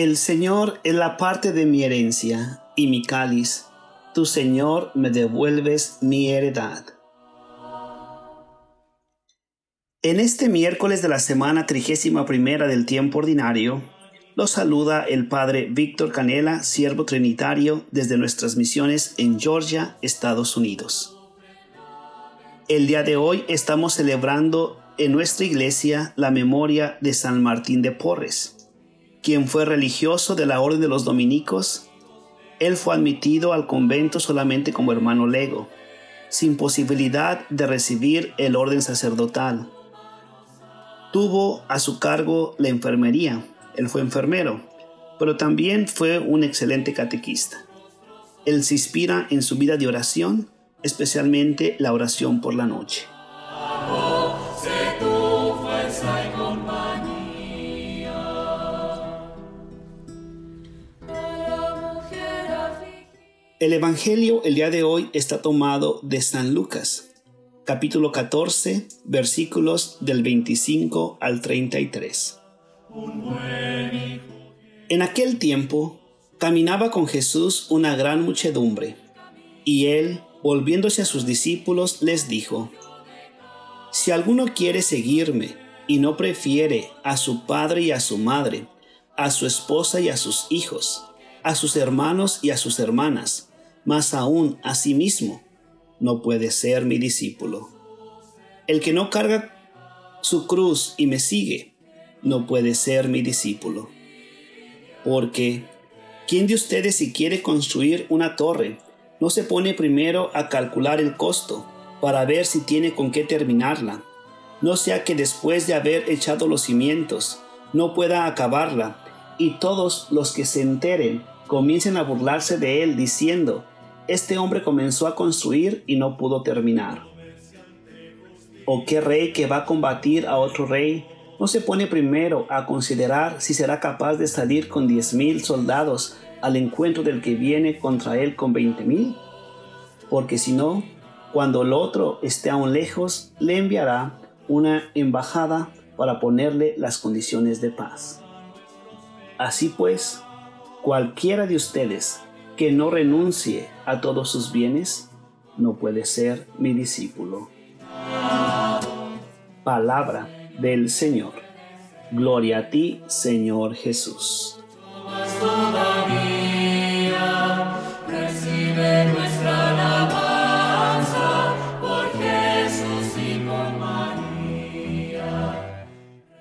El Señor es la parte de mi herencia y mi cáliz. Tu Señor me devuelves mi heredad. En este miércoles de la semana trigésima primera del tiempo ordinario, los saluda el Padre Víctor Canela, siervo trinitario desde nuestras misiones en Georgia, Estados Unidos. El día de hoy estamos celebrando en nuestra iglesia la memoria de San Martín de Porres, quien fue religioso de la Orden de los Dominicos. Él fue admitido al convento solamente como hermano lego, sin posibilidad de recibir el orden sacerdotal Tuvo a su cargo la enfermería. Él fue enfermero, pero también fue un excelente catequista. Él se inspira en su vida de oración, especialmente la oración por la noche. El Evangelio el día de hoy está tomado de San Lucas, capítulo 14, versículos del 25 al 33. En aquel tiempo caminaba con Jesús una gran muchedumbre, y él, volviéndose a sus discípulos, les dijo, Si alguno quiere seguirme y no prefiere a su padre y a su madre, a su esposa y a sus hijos, a sus hermanos y a sus hermanas, más aún a sí mismo, no puede ser mi discípulo. El que no carga su cruz y me sigue, no puede ser mi discípulo. Porque, ¿quién de ustedes si quiere construir una torre, no se pone primero a calcular el costo para ver si tiene con qué terminarla? No sea que después de haber echado los cimientos, no pueda acabarla, y todos los que se enteren comiencen a burlarse de él diciendo, este hombre comenzó a construir y no pudo terminar. ¿O qué rey que va a combatir a otro rey no se pone primero a considerar si será capaz de salir con diez mil soldados al encuentro del que viene contra él con veinte mil? Porque si no, cuando el otro esté aún lejos, le enviará una embajada para ponerle las condiciones de paz. Así pues, cualquiera de ustedes que no renuncie a todos sus bienes, no puede ser mi discípulo. Palabra del Señor. Gloria a ti, Señor Jesús.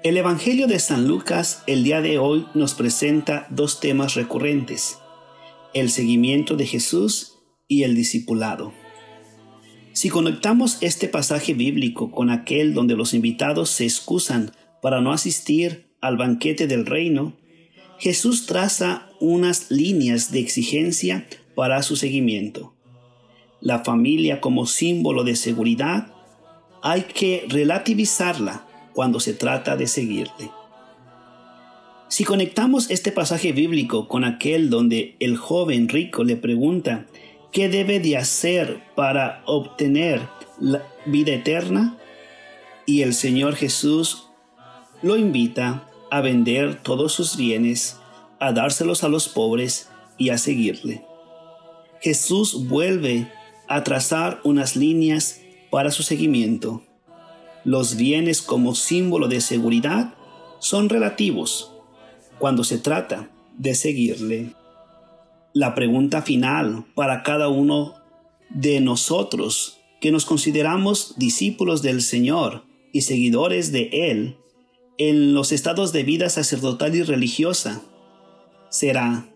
El Evangelio de San Lucas el día de hoy nos presenta dos temas recurrentes el seguimiento de Jesús y el discipulado. Si conectamos este pasaje bíblico con aquel donde los invitados se excusan para no asistir al banquete del reino, Jesús traza unas líneas de exigencia para su seguimiento. La familia como símbolo de seguridad hay que relativizarla cuando se trata de seguirle. Si conectamos este pasaje bíblico con aquel donde el joven rico le pregunta qué debe de hacer para obtener la vida eterna, y el Señor Jesús lo invita a vender todos sus bienes, a dárselos a los pobres y a seguirle. Jesús vuelve a trazar unas líneas para su seguimiento. Los bienes como símbolo de seguridad son relativos cuando se trata de seguirle. La pregunta final para cada uno de nosotros que nos consideramos discípulos del Señor y seguidores de Él en los estados de vida sacerdotal y religiosa será,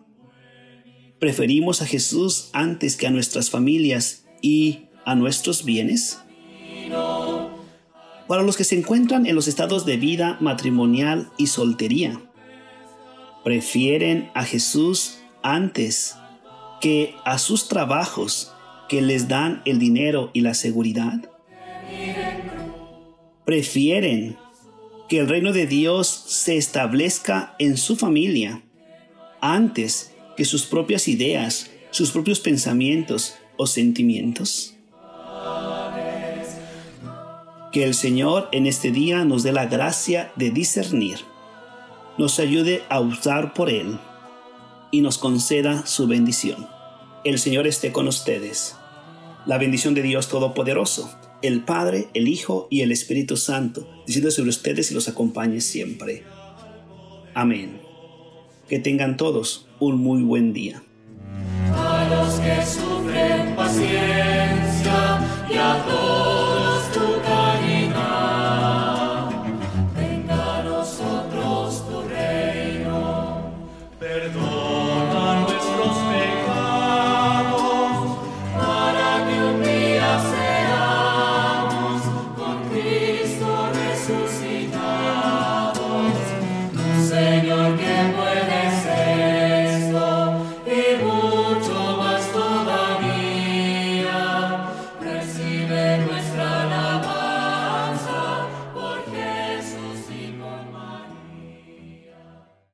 ¿preferimos a Jesús antes que a nuestras familias y a nuestros bienes? Para los que se encuentran en los estados de vida matrimonial y soltería, prefieren a Jesús antes que a sus trabajos que les dan el dinero y la seguridad? Prefieren que el reino de Dios se establezca en su familia antes que sus propias ideas, sus propios pensamientos o sentimientos? Que el Señor en este día nos dé la gracia de discernir nos ayude a usar por Él y nos conceda su bendición. El Señor esté con ustedes. La bendición de Dios Todopoderoso, el Padre, el Hijo y el Espíritu Santo, descienda sobre ustedes y los acompañe siempre. Amén. Que tengan todos un muy buen día. A los que sufren paciencia